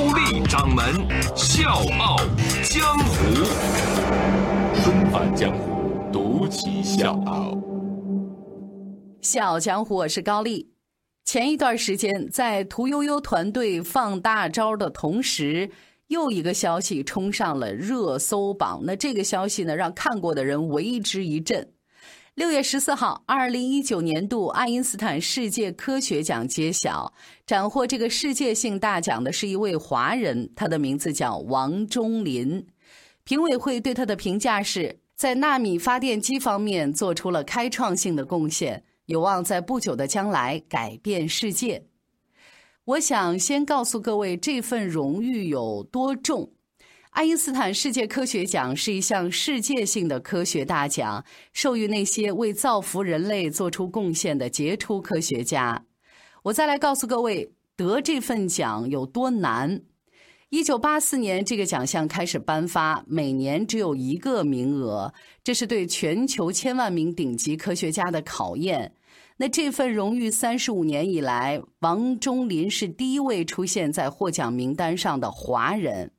高丽掌门笑傲江湖，重返江湖，独骑笑傲。笑傲江湖，我是高丽。前一段时间，在屠呦呦团队放大招的同时，又一个消息冲上了热搜榜。那这个消息呢，让看过的人为之一振。六月十四号，二零一九年度爱因斯坦世界科学奖揭晓，斩获这个世界性大奖的是一位华人，他的名字叫王中林。评委会对他的评价是在纳米发电机方面做出了开创性的贡献。有望在不久的将来改变世界。我想先告诉各位，这份荣誉有多重。爱因斯坦世界科学奖是一项世界性的科学大奖，授予那些为造福人类做出贡献的杰出科学家。我再来告诉各位，得这份奖有多难。一九八四年，这个奖项开始颁发，每年只有一个名额，这是对全球千万名顶级科学家的考验。那这份荣誉三十五年以来，王中林是第一位出现在获奖名单上的华人。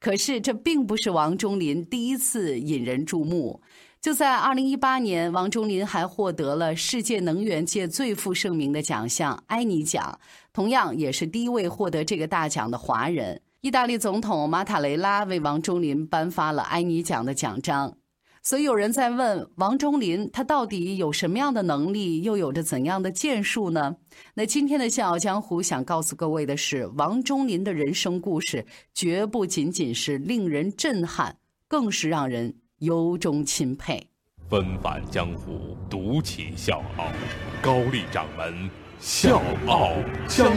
可是这并不是王中林第一次引人注目。就在二零一八年，王中林还获得了世界能源界最负盛名的奖项——埃尼奖，同样也是第一位获得这个大奖的华人。意大利总统马塔雷拉为王中林颁发了埃尼奖的奖章。所以有人在问王中林，他到底有什么样的能力，又有着怎样的建树呢？那今天的《笑傲江湖》想告诉各位的是，王中林的人生故事绝不仅仅是令人震撼，更是让人由衷钦佩。纷返江湖，独起笑傲，高丽掌门《笑傲江湖》，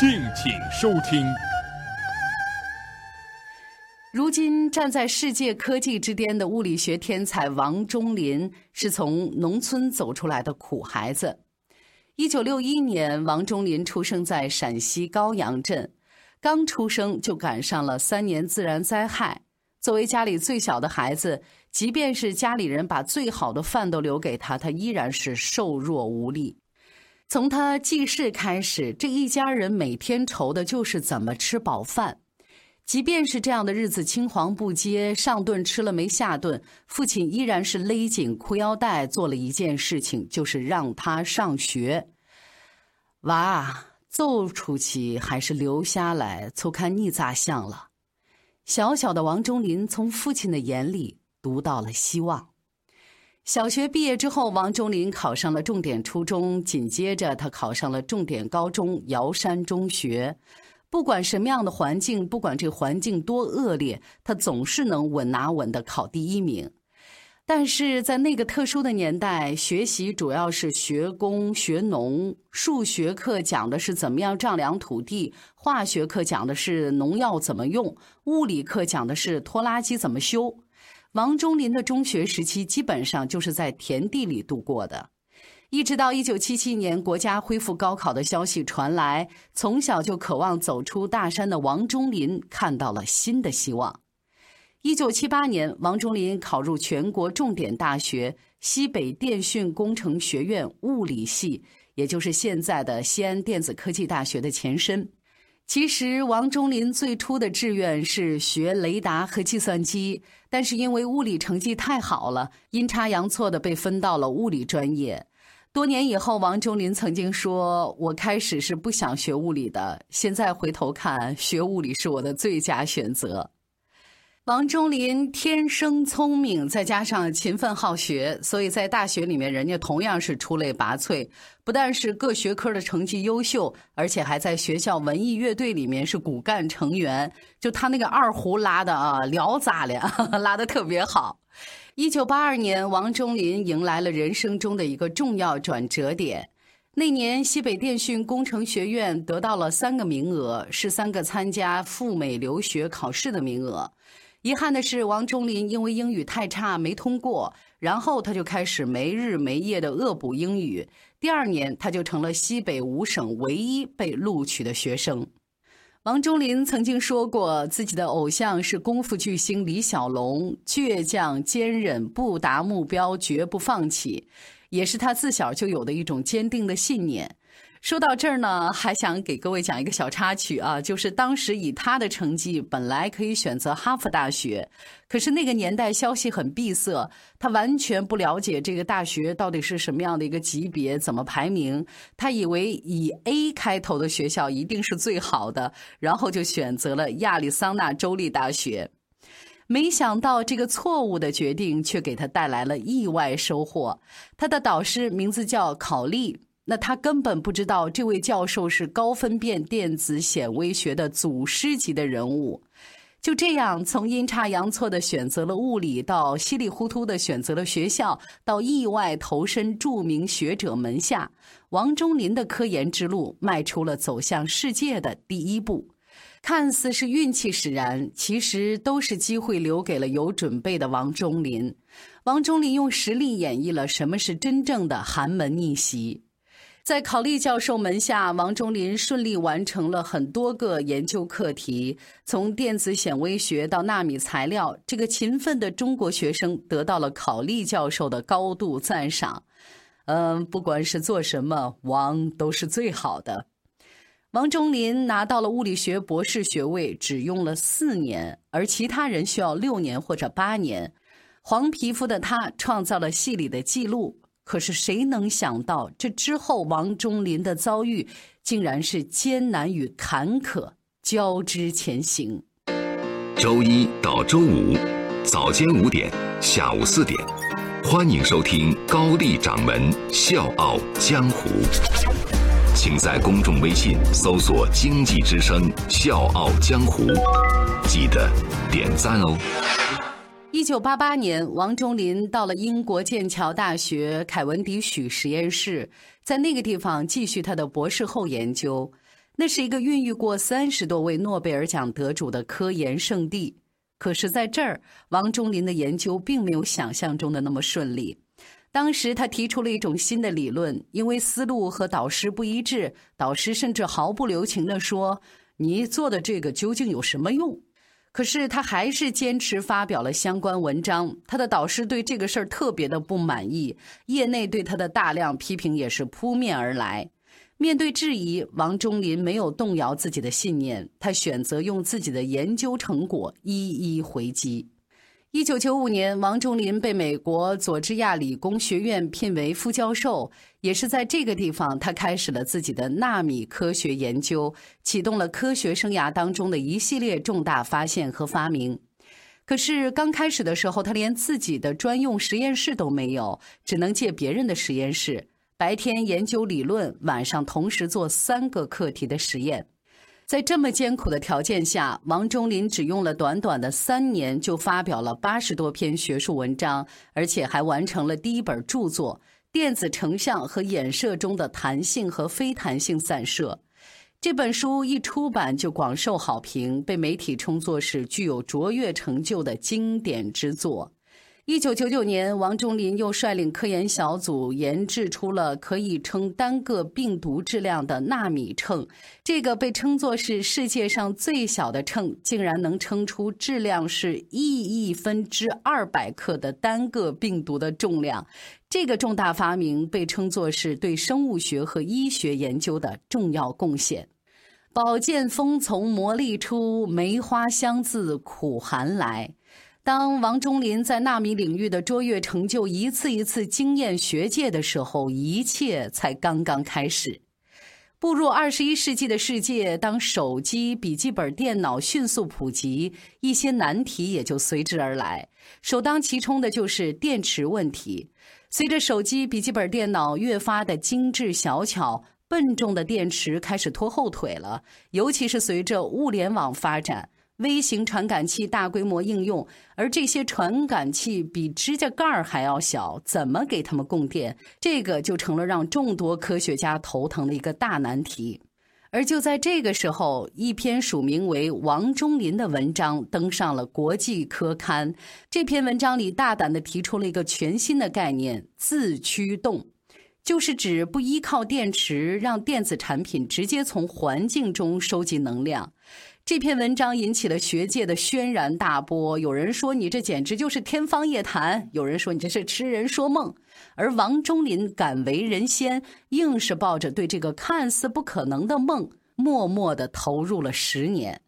敬请收听。如今站在世界科技之巅的物理学天才王中林，是从农村走出来的苦孩子。一九六一年，王中林出生在陕西高阳镇，刚出生就赶上了三年自然灾害。作为家里最小的孩子，即便是家里人把最好的饭都留给他，他依然是瘦弱无力。从他记事开始，这一家人每天愁的就是怎么吃饱饭。即便是这样的日子青黄不接，上顿吃了没下顿，父亲依然是勒紧裤腰带做了一件事情，就是让他上学。娃，走出去还是留下来，就看你咋想了。小小的王中林从父亲的眼里读到了希望。小学毕业之后，王中林考上了重点初中，紧接着他考上了重点高中瑶山中学。不管什么样的环境，不管这环境多恶劣，他总是能稳拿稳的考第一名。但是在那个特殊的年代，学习主要是学工学农，数学课讲的是怎么样丈量土地，化学课讲的是农药怎么用，物理课讲的是拖拉机怎么修。王中林的中学时期基本上就是在田地里度过的。一直到一九七七年，国家恢复高考的消息传来，从小就渴望走出大山的王中林看到了新的希望。一九七八年，王中林考入全国重点大学西北电讯工程学院物理系，也就是现在的西安电子科技大学的前身。其实，王中林最初的志愿是学雷达和计算机，但是因为物理成绩太好了，阴差阳错的被分到了物理专业。多年以后，王中林曾经说：“我开始是不想学物理的，现在回头看，学物理是我的最佳选择。”王中林天生聪明，再加上勤奋好学，所以在大学里面，人家同样是出类拔萃。不但是各学科的成绩优秀，而且还在学校文艺乐队里面是骨干成员。就他那个二胡拉的啊，聊咋了，拉的特别好。一九八二年，王中林迎来了人生中的一个重要转折点。那年，西北电讯工程学院得到了三个名额，是三个参加赴美留学考试的名额。遗憾的是，王中林因为英语太差没通过，然后他就开始没日没夜的恶补英语。第二年，他就成了西北五省唯一被录取的学生。王中林曾经说过，自己的偶像是功夫巨星李小龙，倔强坚韧，不达目标绝不放弃。也是他自小就有的一种坚定的信念。说到这儿呢，还想给各位讲一个小插曲啊，就是当时以他的成绩，本来可以选择哈佛大学，可是那个年代消息很闭塞，他完全不了解这个大学到底是什么样的一个级别，怎么排名。他以为以 A 开头的学校一定是最好的，然后就选择了亚利桑那州立大学。没想到这个错误的决定却给他带来了意外收获。他的导师名字叫考利，那他根本不知道这位教授是高分辨电子显微学的祖师级的人物。就这样，从阴差阳错的选择了物理，到稀里糊涂的选择了学校，到意外投身著名学者门下，王中林的科研之路迈出了走向世界的第一步。看似是运气使然，其实都是机会留给了有准备的王中林。王中林用实力演绎了什么是真正的寒门逆袭。在考利教授门下，王中林顺利完成了很多个研究课题，从电子显微学到纳米材料。这个勤奋的中国学生得到了考利教授的高度赞赏。嗯，不管是做什么，王都是最好的。王中林拿到了物理学博士学位，只用了四年，而其他人需要六年或者八年。黄皮肤的他创造了系里的记录，可是谁能想到，这之后王中林的遭遇竟然是艰难与坎坷交织前行。周一到周五早间五点，下午四点，欢迎收听高丽掌门笑傲江湖。请在公众微信搜索“经济之声笑傲江湖”，记得点赞哦。一九八八年，王中林到了英国剑桥大学凯文迪许实验室，在那个地方继续他的博士后研究。那是一个孕育过三十多位诺贝尔奖得主的科研圣地。可是，在这儿，王中林的研究并没有想象中的那么顺利。当时他提出了一种新的理论，因为思路和导师不一致，导师甚至毫不留情地说：“你做的这个究竟有什么用？”可是他还是坚持发表了相关文章。他的导师对这个事儿特别的不满意，业内对他的大量批评也是扑面而来。面对质疑，王中林没有动摇自己的信念，他选择用自己的研究成果一一回击。一九九五年，王中林被美国佐治亚理工学院聘为副教授，也是在这个地方，他开始了自己的纳米科学研究，启动了科学生涯当中的一系列重大发现和发明。可是刚开始的时候，他连自己的专用实验室都没有，只能借别人的实验室，白天研究理论，晚上同时做三个课题的实验。在这么艰苦的条件下，王中林只用了短短的三年就发表了八十多篇学术文章，而且还完成了第一本著作《电子成像和衍射中的弹性和非弹性散射》。这本书一出版就广受好评，被媒体称作是具有卓越成就的经典之作。一九九九年，王中林又率领科研小组研制出了可以称单个病毒质量的纳米秤。这个被称作是世界上最小的秤，竟然能称出质量是亿亿分之二百克的单个病毒的重量。这个重大发明被称作是对生物学和医学研究的重要贡献。宝剑锋从磨砺出，梅花香自苦寒来。当王中林在纳米领域的卓越成就一次一次惊艳学界的时候，一切才刚刚开始。步入二十一世纪的世界，当手机、笔记本电脑迅速普及，一些难题也就随之而来。首当其冲的就是电池问题。随着手机、笔记本电脑越发的精致小巧，笨重的电池开始拖后腿了。尤其是随着物联网发展。微型传感器大规模应用，而这些传感器比指甲盖还要小，怎么给他们供电？这个就成了让众多科学家头疼的一个大难题。而就在这个时候，一篇署名为王中林的文章登上了国际科刊。这篇文章里大胆地提出了一个全新的概念——自驱动。就是指不依靠电池，让电子产品直接从环境中收集能量。这篇文章引起了学界的轩然大波，有人说你这简直就是天方夜谭，有人说你这是痴人说梦。而王中林敢为人先，硬是抱着对这个看似不可能的梦，默默地投入了十年。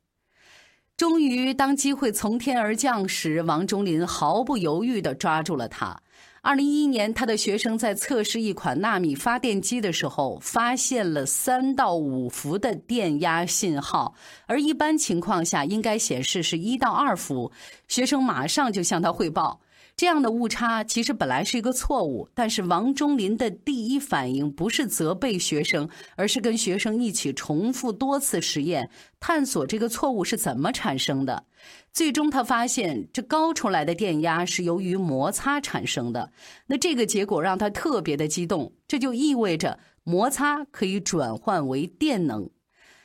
终于，当机会从天而降时，王中林毫不犹豫地抓住了它。二零一一年，他的学生在测试一款纳米发电机的时候，发现了三到五伏的电压信号，而一般情况下应该显示是一到二伏。学生马上就向他汇报。这样的误差其实本来是一个错误，但是王中林的第一反应不是责备学生，而是跟学生一起重复多次实验，探索这个错误是怎么产生的。最终他发现，这高出来的电压是由于摩擦产生的。那这个结果让他特别的激动，这就意味着摩擦可以转换为电能。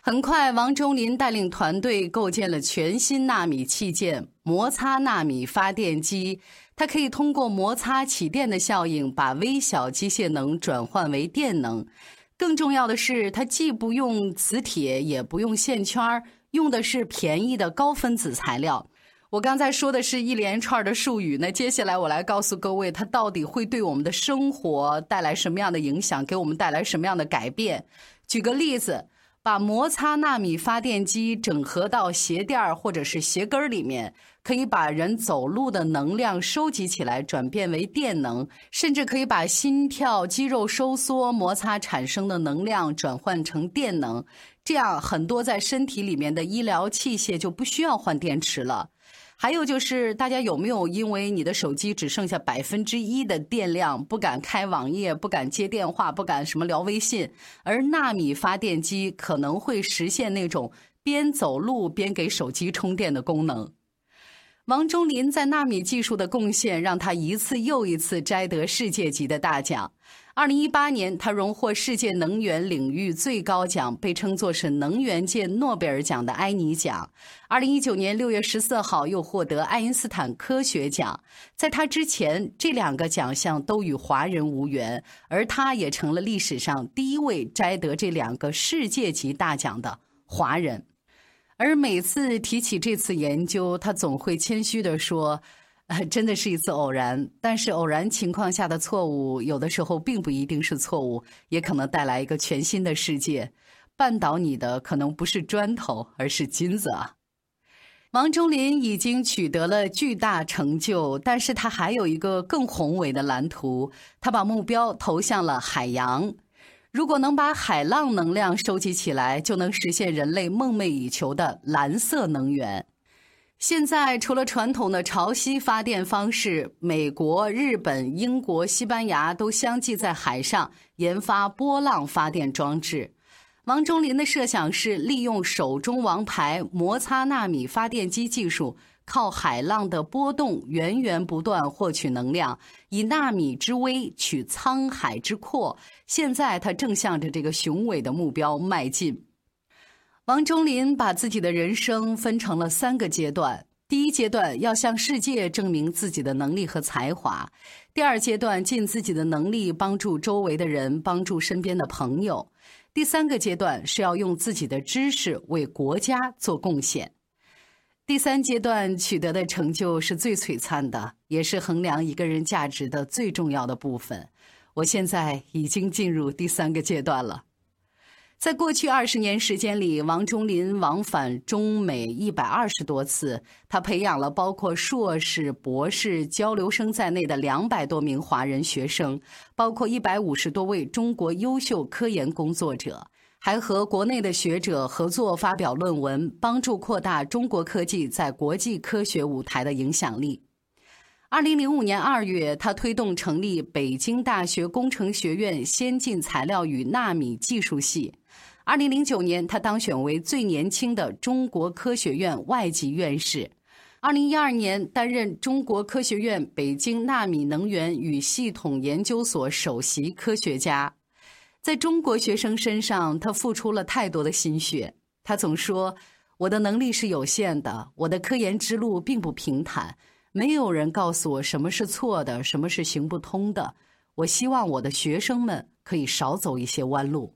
很快，王中林带领团队构建了全新纳米器件——摩擦纳米发电机。它可以通过摩擦起电的效应，把微小机械能转换为电能。更重要的是，它既不用磁铁，也不用线圈，用的是便宜的高分子材料。我刚才说的是一连串的术语，那接下来我来告诉各位，它到底会对我们的生活带来什么样的影响，给我们带来什么样的改变？举个例子。把摩擦纳米发电机整合到鞋垫儿或者是鞋跟儿里面，可以把人走路的能量收集起来，转变为电能，甚至可以把心跳、肌肉收缩摩擦产生的能量转换成电能。这样，很多在身体里面的医疗器械就不需要换电池了。还有就是，大家有没有因为你的手机只剩下百分之一的电量，不敢开网页，不敢接电话，不敢什么聊微信？而纳米发电机可能会实现那种边走路边给手机充电的功能。王中林在纳米技术的贡献，让他一次又一次摘得世界级的大奖。二零一八年，他荣获世界能源领域最高奖，被称作是能源界诺贝尔奖的埃尼奖。二零一九年六月十四号，又获得爱因斯坦科学奖。在他之前，这两个奖项都与华人无缘，而他也成了历史上第一位摘得这两个世界级大奖的华人。而每次提起这次研究，他总会谦虚地说。呃真的是一次偶然，但是偶然情况下的错误，有的时候并不一定是错误，也可能带来一个全新的世界。绊倒你的可能不是砖头，而是金子啊！王中林已经取得了巨大成就，但是他还有一个更宏伟的蓝图，他把目标投向了海洋。如果能把海浪能量收集起来，就能实现人类梦寐以求的蓝色能源。现在，除了传统的潮汐发电方式，美国、日本、英国、西班牙都相继在海上研发波浪发电装置。王中林的设想是利用手中王牌摩擦纳米发电机技术，靠海浪的波动源源不断获取能量，以纳米之微取沧海之阔。现在，他正向着这个雄伟的目标迈进。王中林把自己的人生分成了三个阶段：第一阶段要向世界证明自己的能力和才华；第二阶段尽自己的能力帮助周围的人，帮助身边的朋友；第三个阶段是要用自己的知识为国家做贡献。第三阶段取得的成就是最璀璨的，也是衡量一个人价值的最重要的部分。我现在已经进入第三个阶段了。在过去二十年时间里，王中林往返中美一百二十多次，他培养了包括硕士、博士、交流生在内的两百多名华人学生，包括一百五十多位中国优秀科研工作者，还和国内的学者合作发表论文，帮助扩大中国科技在国际科学舞台的影响力。二零零五年二月，他推动成立北京大学工程学院先进材料与纳米技术系。二零零九年，他当选为最年轻的中国科学院外籍院士。二零一二年，担任中国科学院北京纳米能源与系统研究所首席科学家。在中国学生身上，他付出了太多的心血。他总说：“我的能力是有限的，我的科研之路并不平坦，没有人告诉我什么是错的，什么是行不通的。我希望我的学生们可以少走一些弯路，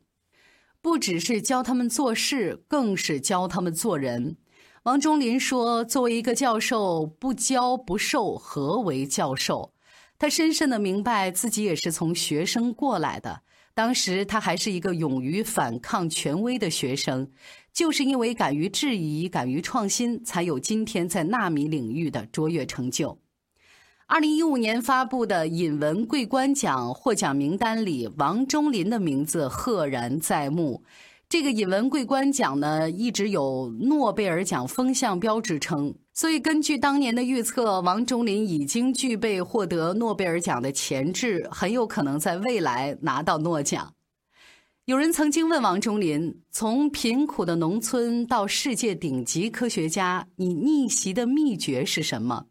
不只是教他们做事，更是教他们做人。”王中林说：“作为一个教授，不教不授，何为教授？”他深深的明白自己也是从学生过来的。当时他还是一个勇于反抗权威的学生，就是因为敢于质疑、敢于创新，才有今天在纳米领域的卓越成就。二零一五年发布的引文桂冠奖获奖名单里，王中林的名字赫然在目。这个引文桂冠奖呢，一直有诺贝尔奖风向标之称，所以根据当年的预测，王中林已经具备获得诺贝尔奖的潜质，很有可能在未来拿到诺奖。有人曾经问王中林：从贫苦的农村到世界顶级科学家，你逆袭的秘诀是什么？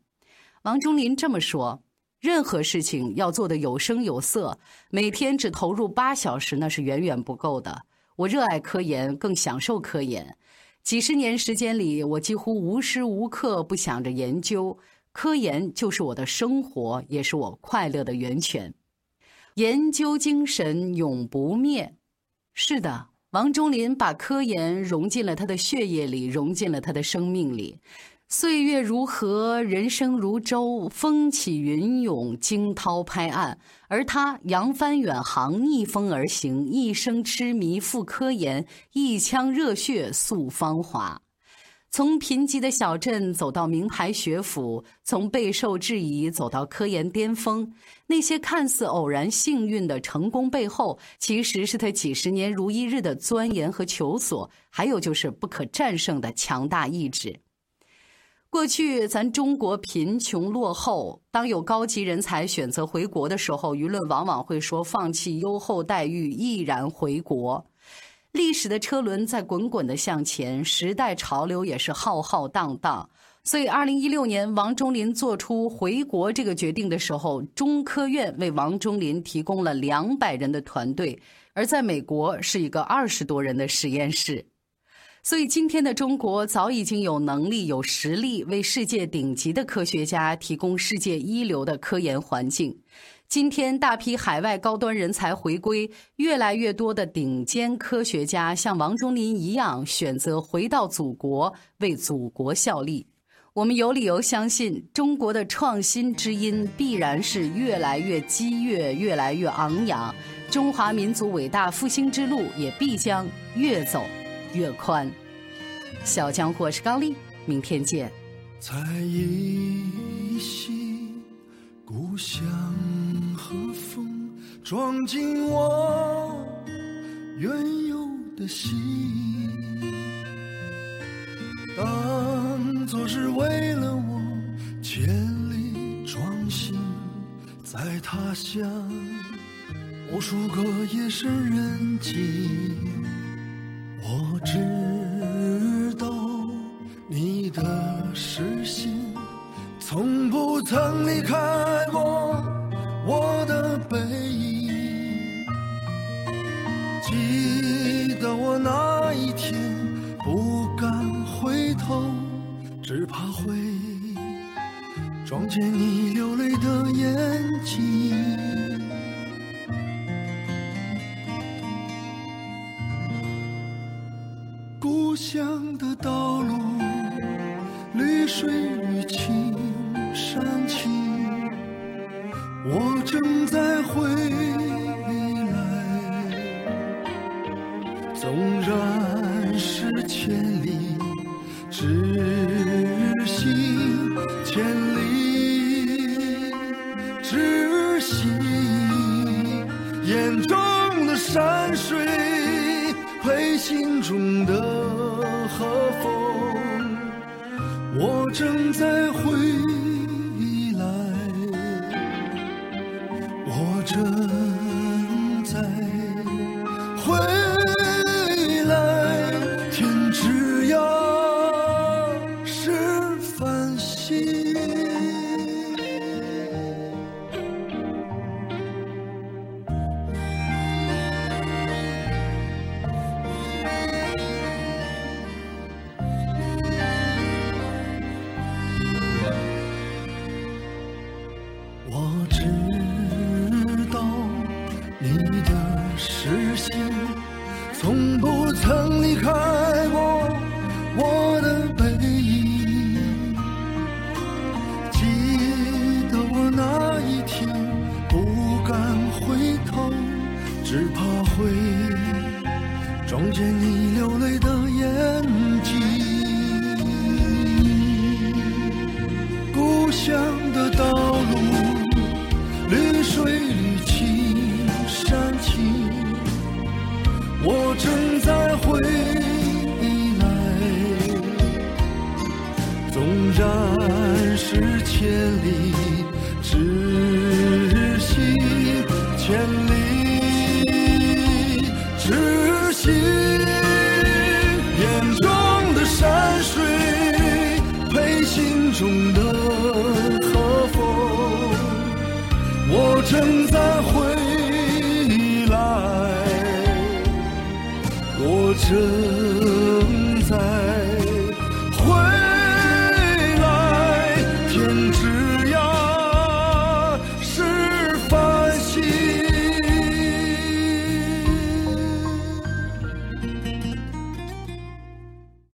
王中林这么说：任何事情要做的有声有色，每天只投入八小时，那是远远不够的。我热爱科研，更享受科研。几十年时间里，我几乎无时无刻不想着研究。科研就是我的生活，也是我快乐的源泉。研究精神永不灭。是的，王中林把科研融进了他的血液里，融进了他的生命里。岁月如河，人生如舟，风起云涌，惊涛拍岸。而他扬帆远航，逆风而行，一生痴迷赴科研，一腔热血诉芳华。从贫瘠的小镇走到名牌学府，从备受质疑走到科研巅峰，那些看似偶然幸运的成功背后，其实是他几十年如一日的钻研和求索，还有就是不可战胜的强大意志。过去咱中国贫穷落后，当有高级人才选择回国的时候，舆论往往会说放弃优厚待遇，毅然回国。历史的车轮在滚滚的向前，时代潮流也是浩浩荡荡。所以，二零一六年王中林做出回国这个决定的时候，中科院为王中林提供了两百人的团队，而在美国是一个二十多人的实验室。所以，今天的中国早已经有能力、有实力为世界顶级的科学家提供世界一流的科研环境。今天，大批海外高端人才回归，越来越多的顶尖科学家像王中林一样选择回到祖国，为祖国效力。我们有理由相信，中国的创新之音必然是越来越激越、越来越昂扬。中华民族伟大复兴之路也必将越走。越宽，小江湖是高丽，明天见。在依稀故乡和风装进我原有的心，当作是为了我千里装行，在他乡无数个夜深人静。撞见你流泪的眼睛。故乡的道路，绿水与青正在回你的视线从不曾离开过我的背影记得我那一天不敢回头只怕会撞见你。你只惜千里，只行眼中的山水配心中的和风，我正在回来，我正。